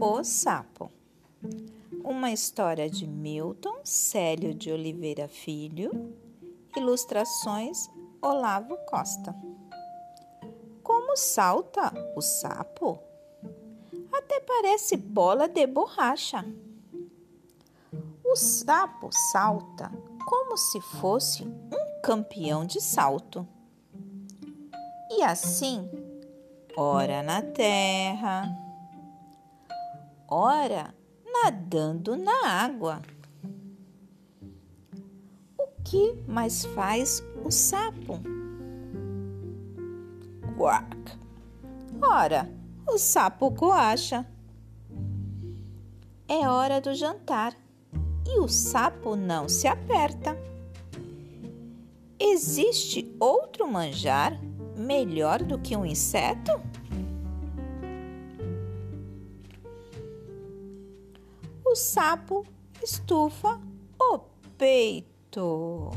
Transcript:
O Sapo. Uma história de Milton Célio de Oliveira Filho, ilustrações Olavo Costa. Como salta o sapo? Até parece bola de borracha. O sapo salta como se fosse um campeão de salto. E assim, ora na terra, ora nadando na água. O que mais faz o sapo? Quack! Ora, o sapo coacha. É hora do jantar e o sapo não se aperta. Existe outro manjar melhor do que um inseto? O sapo estufa o peito.